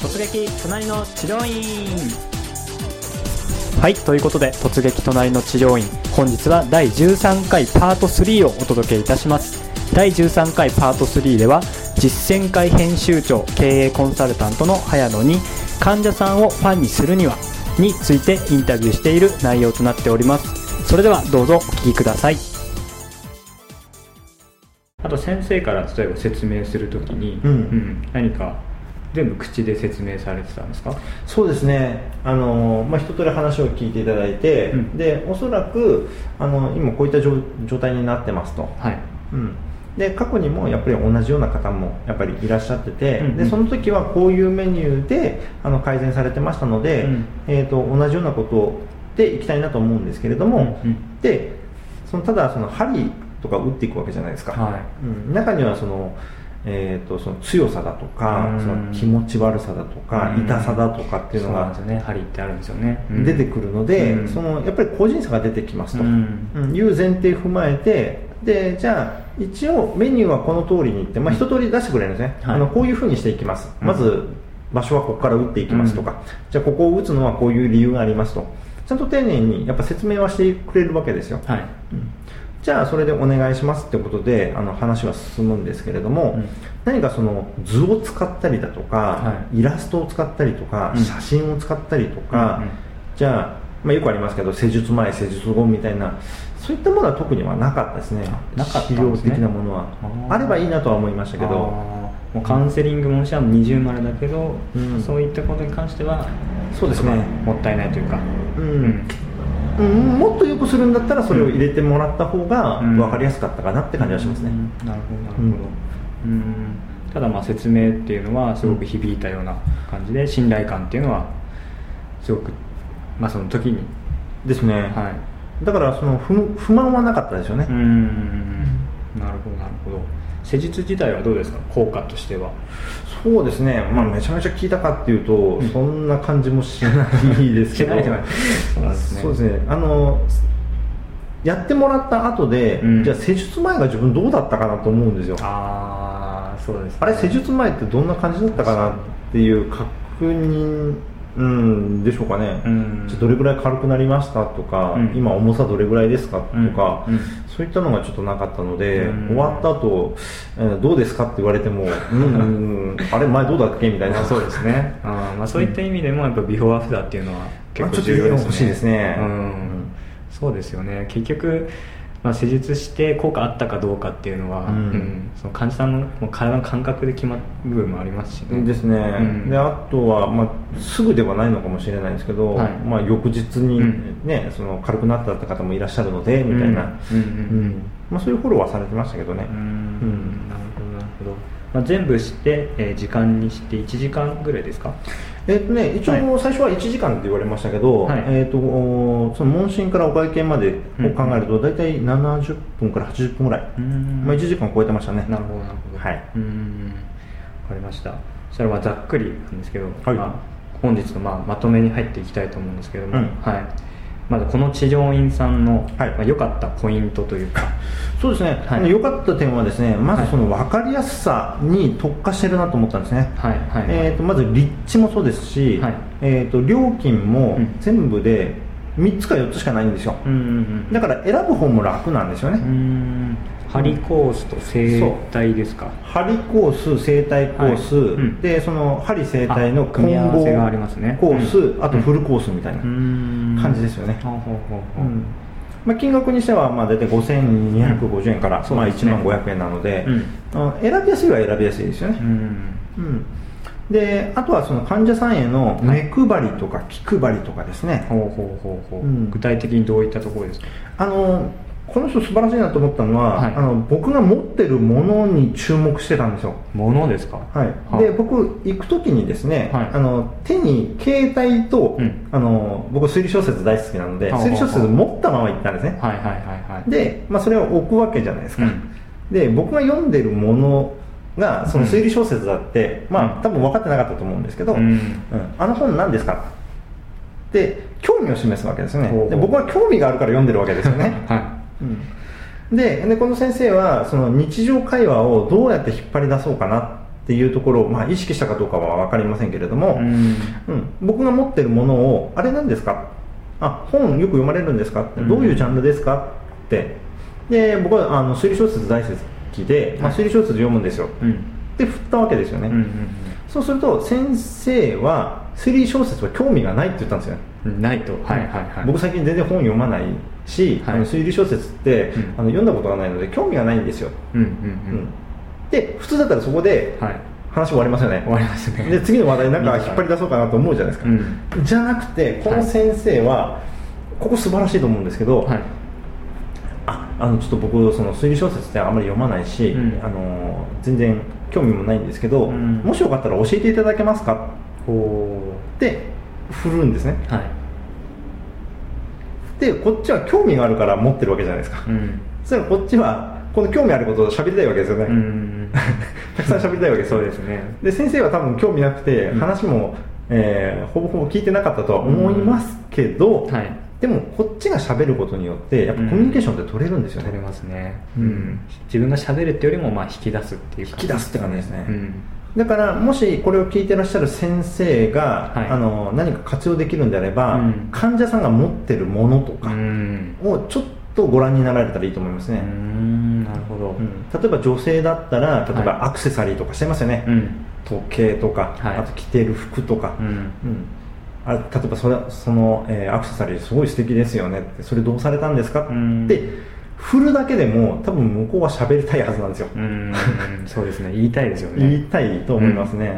突撃隣の治療院。はいということで突撃隣の治療院。本日は第13回パート3をお届けいたします。第13回パート3では実践会編集長経営コンサルタントの早野に患者さんをファンにするにはについてインタビューしている内容となっております。それではどうぞお聞きください。あと先生から例えば説明するときに、うん何か全部口で説明されてたんですか？そうですね、あのまあ、一通り話を聞いていただいて、うん。でおそらくあの今こういった状状態になってますと、はい。うん、で過去にもやっぱり同じような方もやっぱりいらっしゃってて、うんうん。でその時はこういうメニューであの改善されてましたので、うん。えー、と同じようなことでいきたいなと思うんですけれども、うんうん。でそのただその針とか打っていくわけじゃないですか、はい。うん、中にはその、えー、とその強さだとかうん。その気持ち悪さだとかうん。痛さだとかっていうのがそうなんですよね。針ってあるんですよね、うん。出てくるので、うん。そのやっぱり個人差が出てきますと、いう前提踏まえてでじゃあ一応メニューはこの通りにいって、まあ、一通り出してくれるんですね、はい。あのこういうふうにしていきます、うん。まず場所はここから打っていきますとか、じゃあここを打つのはこういう理由がありますと。ちゃんと丁寧にやっぱ説明はしてくれるわけですよ、はい。うんじゃあそれでお願いしますってことであの話は進むんですけれども、うん。何かその図を使ったりだとか、はイラストを使ったりとか、うん。写真を使ったりとか、うんうん。じゃあ、まあ、よくありますけど施術前施術後みたいなそういったものは特にはなかったですね。なかったね。治療的なものは。あればいいなとは思いましたけど。もうカウンセリングもしは二重丸だけど、うん。そういったことに関してはそうですね。もったいないというか、うんうん、もっと良くするんだったらそれを入れてもらった方がうん。分かりやすかったかなって感じはしますね、うん。なるほどなるほど、うん。ただまあ説明っていうのはすごく響いたような感じで信頼感っていうのはすごくまあその時に。ですね、はい。だからその不不満はなかったですよね、うん。なるほどなるほど施術自体はどうですか？効果としては。そうですね、まあ、めちゃめちゃ効いたかっていうと、そんな感じもしないですけど。そうですね。そうですね。あのやってもらった後で、うん。じゃあ施術前が自分どうだったかなと思うんですよ。ああそうです、ね、あれ施術前ってどんな感じだったかなっていう確認うんでしょうかね、うん。どれぐらい軽くなりましたとか、うん。今重さどれぐらいですかとか、うん。うんそういったのがちょっとなかったので、うん。終わった後、えーどうですかって言われても、うん あれ前どうだっけみたいな。そうですね。あー、まあ、そういった意味でもやっぱビフォーアフターっていうのは結構まあちょっと重要ですね欲しいですね。うん、そうですよね。結局、まあ、施術して効果あったかどうかっていうのは、うん。その患者さんのもう体の感覚で決まる部分もありますしね。ですね、うん。であとは、まあ、すぐではないのかもしれないですけど、はい。まあ、翌日に、うん。ねその軽くなったって方もいらっしゃるのでみたいな、うん。うん。うん。まあ、そういうフォローはされてましたけどね、うん。うん。なるほどなるほど、まあ、全部して、えー時間にして1時間ぐらいですか？えっとね、一応最初は1時間って言われましたけど、はい。えっとおその問診からお会計までを考えると大体70分から80分ぐらい、うん。まあ、1時間超えてましたね。なるほどなるほど。はい。うん。わかりました。そしたらまあざっくりなんですけど、はい。まあ、本日のまあまとめに入っていきたいと思うんですけども、うん。はいまずこの治療院さんの良、はい。まかったポイントというか。そうですね、はい。良かった点はですねまずその分かりやすさに特化してるなと思ったんですね、はいはい、えー、とまず立地もそうですし、はい。えー、と料金もうん。全部で3つか4つしかないんですよ、うんうんだから選ぶ方も楽なんですよね、針コースと整体ですか？針コース整体コース、はい。うん。でその針整体の組み合わせがありますね。コース、うん。あとフルコースみたいな感感じですよね、まあ、金額にしてはまあ大体5250円から、まあ、1そうですね。万500円なので、選びやすいは選びやすいですよね、うん。うん。であとはその患者さんへの目配りとか気配りとかですね、ほうほうほうほう、うん。具体的にどういったところですか？あのこの人素晴らしいなと思ったのは、はい。あの僕が持ってるものに注目してたんですよ。ものですか？はい、はで僕行く時にですね、はい。あの手に携帯と、うん。あの僕推理小説大好きなのではあ。推理小説持ったまま行ったんですね。はいはいはいはい。で、まあ、それを置くわけじゃないですか、うん。で僕が読んでるものがその推理小説だって、まうん。あ多分分かってなかったと思うんですけど、うん。うん。あの本何ですか？って興味を示すわけですよね。で僕は興味があるから読んでるわけですよね、はうん。ででこの先生はその日常会話をどうやって引っ張り出そうかなっっていうところを、まあ、意識したかどうかは分かりませんけれども、うん。うん。僕が持ってるものをあれなんですか？あ本よく読まれるんですか？ってうん。どういうジャンルですか？って。で僕はあの推理小説大好きで、まあ、はい推理小説読むんですよ。うん。で振ったわけですよね、うん。そうすると先生は推理小説は興味がないって言ったんですよ。ないと。はいはいはい。僕最近全然本読まないし、はい。あの推理小説って、うん。あの読んだことがないので興味がないんですよ、うんうんうん。で普通だったらそこでうんはい。話終わりますよね。終わりますね。で次の話題なんか引っ張り出そうかなと思うじゃないですか、うん。じゃなくてこの先生は、ここ素晴らしいと思うんですけど、はい。ああのちょっと僕その推理小説ってあんまり読まないし、うん。あの全然興味もないんですけど、うん。もしよかったら教えていただけますか？ほって振るんですね。うはいでこっちは興味があるから持ってるわけじゃないですか、うん。そしたらこっちはこの興味あることを喋りたいわけですよね、うん たくさん喋りたいわけですよそうですね。で先生は多分興味なくてうん。話も、えーほぼほぼ聞いてなかったとは思いますけど、はい。でもこっちが喋ることによってやっぱコミュニケーションって取れるんですよね、取れますね。ううん。ん自分が喋るってよりもまあ引き出すっていう引き出すって感じですね。うんだからもしこれを聞いてらっしゃる先生が、はい。あの何か活用できるんであれば、うん。患者さんが持ってるものとかうん。をちょっとご覧になられたらいいと思いますうね、んなるほど。うん。例えば女性だったら例えばはい。アクセサリーとかしてますよね、うん。時計とか、はい。あと着てる服とか、うん。うん。あれ例えばそれその、えーアクセサリーすごい素敵ですよねってそれどうされたんですかうん。って振るだけでも多分向こうは喋りたいはずなんですよ、うん。そうですね。言いたいですよね。言いたいと思いますね、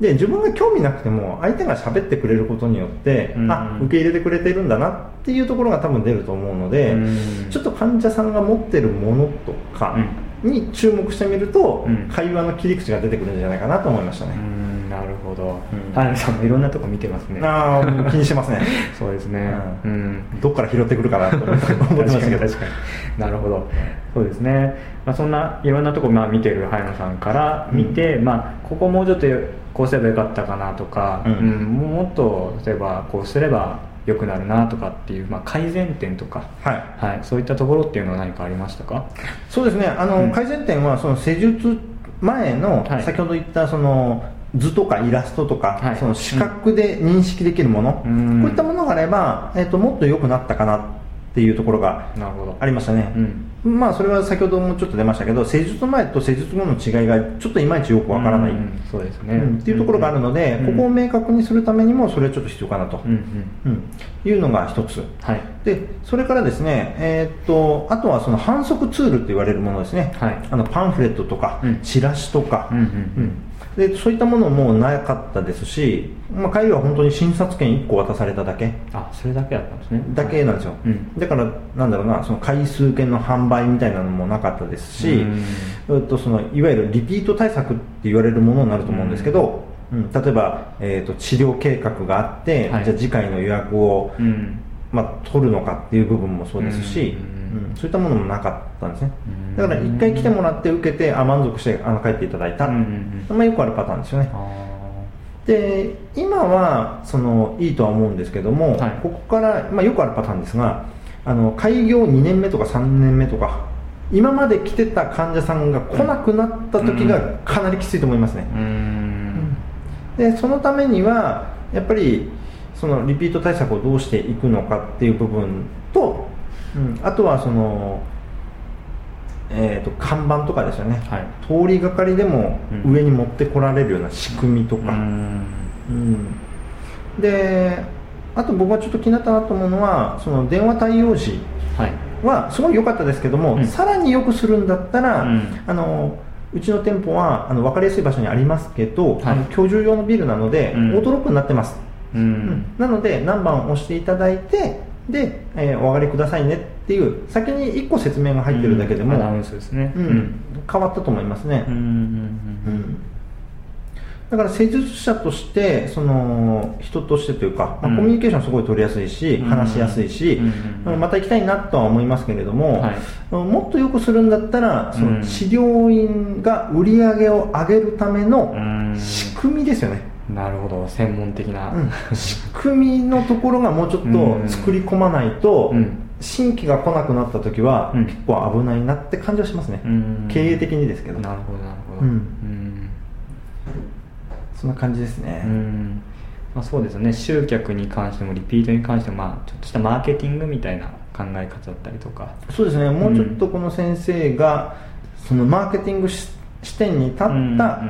で自分が興味なくても相手が喋ってくれることによって、うん。あ受け入れてくれてるんだなっていうところが多分出ると思うので、うん。ちょっと患者さんが持ってるものとかに注目してみると、うん。会話の切り口が出てくるんじゃないかなと思いましたね、うんなるほど。うん。花さんもいろんなとこ見てますね。ああ気にしてますね。そうですね。ううん。んどっから拾ってくるかなと思ってましたけど確かに。なるほど。そうですね、まあ、そんないろんなとこまあ見てる早野さんから見て、まあ、ここもうちょっとこうすればよかったかなとか、うん。うん。もっと例えばこうすれば良くなるなとかっていう、まあ、改善点とか、はい。はい、そういったところっていうのは何かありましたか？そうですね。あの、うん。改善点はその施術前の、はい。先ほど言ったその図とかイラストとか、はい。その視覚で認識できるもの、うん。こういったものがあれば、えっともっと良くなったかなっていうところがありましたね、うん。まあそれは先ほどもちょっと出ましたけど施術前と施術後の違いがちょっといまいちよくわからない、うんそうですね、うん。っていうところがあるので、うんここを明確にするためにもそれはちょっと必要かなと、うんうん。うん。いうのが一つ。はい。でそれからですね、えーっとあとはその反則ツールって言われるものですね、はい。あのパンフレットとか、うん。チラシとか、うんうん。うんでそういったものもなかったですし、まあ、帰りは本当に診察券1個渡されただけ。あそれだけだったんですね。だけなんですよ、うん。だからなんだろうなその回数券の販売みたいなのもなかったですし、うん。とそのいわゆるリピート対策って言われるものになると思うんですけど、うん。例えば、えー、と治療計画があって、はい。じゃあ次回の予約を、うんまあ、取るのかっていう部分もそうですし、うん。うん。そういったものもなかったんですね。うん。だから一回来てもらって受けてあ満足してあの帰っていただいた、うんうんまあ、よくあるパターンですよね。あで今はそのいいとは思うんですけども、はい。ここから、まあ、よくあるパターンですがあの開業2年目とか3年目とか今まで来てた患者さんが来なくなった時がかなりきついと思いますね、でそのためにはやっぱりそのリピート対策をどうしていくのかっていう部分と、うん、あとはその、えー、と看板とかですよね、はい。通りがかりでもうん。上に持ってこられるような仕組みとうか、ん。うん。であと僕がちょっと気になったなと思うのはその電話対応時はい。はすごい良かったですけども、うん。さらに良くするんだったら、うん。あのうちの店舗はあの分かりやすい場所にありますけど、はい。あの居住用のビルなので、うん。オートロックになってます、ううん。んなので何番押していただいてで、えーお上がりくださいねっていう先に1個説明が入ってるだけでも、アナウンスですね。うん。変わったと思いますね、うんうんうんだから施術者としてその人としてというか、まあうん。コミュニケーションすごい取りやすいし、うん。話しやすいし、うんまた行きたいなとは思いますけれども、はい。もっとよくするんだったらその治療院が売り上げを上げるためのうん。仕組みですよね、なるほど専門的な。うん。仕組みのところがもうちょっと作り込まないと、うん。新規が来なくなった時はうん。結構危ないなって感じはしますね、うん。経営的にですけど。なるほどなるほど。うん。うん。そんな感じですね、うん。まあ、そうですよね。集客に関してもリピートに関しても、まあ、ちょっとしたマーケティングみたいな考え方だったりとか。そうですね。もうちょっとこの先生が、そのマーケティングし視点に立った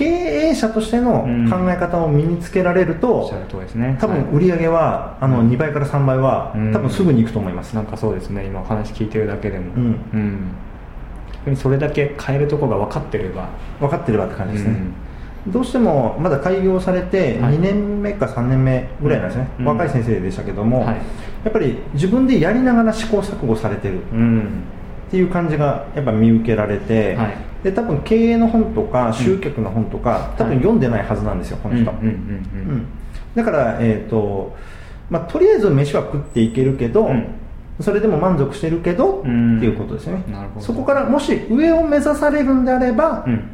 経営者としての考え方を身につけられると、おっしゃる通りですね。多分売り上げは、あの2倍から3倍は、多分すぐにいくと思います。なんかそうですね。今お話聞いてるだけでも。うん。うん。それだけ変えるところが分かってれば。分かってればって感じですね、どうしてもまだ開業されてはい。2年目か3年目ぐらいなんですね、うん。若い先生でしたけども、はい。やっぱり自分でやりながら試行錯誤されてるうん。っていう感じがやっぱ見受けられて、はいで多分経営の本とか集客の本とか、多分読んでないはずなんですよこの人、だから、えーとまあ、とりあえず飯は食っていけるけど、うん。それでも満足してるけど、うん。っていうことですね。なるほど。そこからもし上を目指されるんであれば、うん。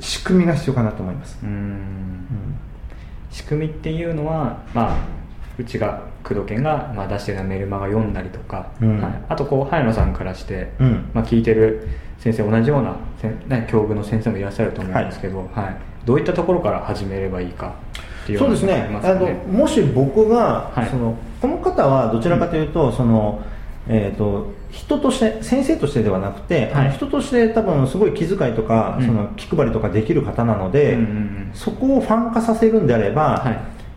仕組みが必要かなと思います、仕組みっていうのは、まあ、うちが工藤研が、まあ、出してるメルマガ読んだりとか、うん。はい、あとこう早野さんからして、うん。まあ、聞いてる先生同じようなね、境遇の先生もいらっしゃると思うんですけど、はい。どういったところから始めればいいかっていうそうですね。あのもし僕が、はい。そのこの方はどちらかというと、そのえー、と人として先生としてではなくて、はい。人として多分すごい気遣いとか、うん。その気配りとかできる方なので、うんうんうん。そこをファン化させるんであれば、は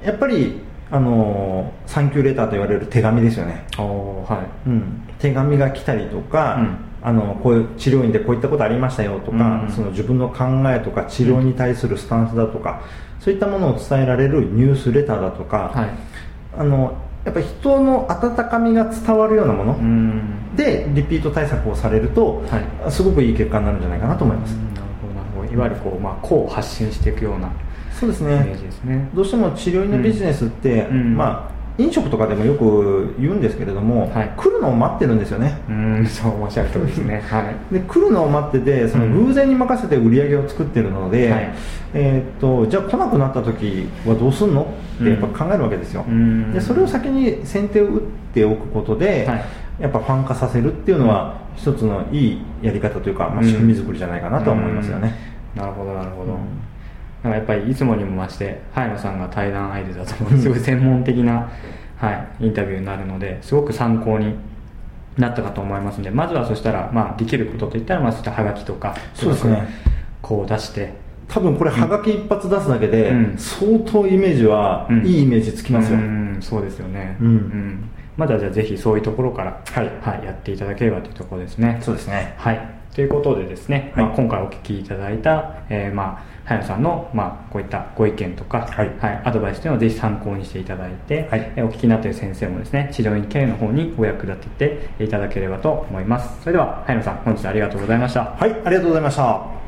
い。やっぱりあのサンキューレターと言われる手紙ですよね、はい。うん、手紙が来たりとか、うんあのこういう治療院でこういったことありましたよとか、うん。その自分の考えとか治療に対するスタンスだとか、そういったものを伝えられるニュースレターだとか、はい。あのやっぱり人の温かみが伝わるようなもの、うん。でリピート対策をされると、はい。すごくいい結果になるんじゃないかなと思います、うん。なるほどいわゆるこう、まあ、個を発信していくようなそうですイメーねジですね。どうしても治療院のビジネスって、うん。まあ飲食とかでもよく言うんですけれども、はい。来るのを待ってるんですよね。うんそうおっしゃる通りですね。はい。で来るのを待っててそのうん。偶然に任せて売り上げを作ってるので、はい。えーっとじゃあ来なくなった時はどうすんの？ってやっぱ考えるわけですよ、うん。でそれを先に先手を打っておくことで、はい。やっぱファン化させるっていうのは一つのいいやり方というか、まあ、仕組み作りじゃないかなとは思いますよね、うん。なるほどなるほど、うんなんかやっぱりいつもにも増して早野さんが対談相手だと思う。すごい専門的な、はい、インタビューになるのですごく参考になったかと思いますのでまずはそしたら、まあ、できることといったら、まあ、そういったハガキとかそうですね。こう出して。多分これはがき一発出すだけで、うん。相当イメージは、うん。いいイメージつきますよ、うんそうですよね。うん。まずはじゃあぜひそういうところから、はいやっていただければというところですね。そうですね。はい、ということでですね、はい。まあ、今回お聞きいただいた、えーまあ、早野さんの、まあ、こういったご意見とか、はい。アドバイスというのをぜひ参考にしていただいて、はい。えーお聞きになっている先生もですね治療院経営の方にお役立てていただければと思います。それでは早野さん本日はありがとうございました。はいありがとうございました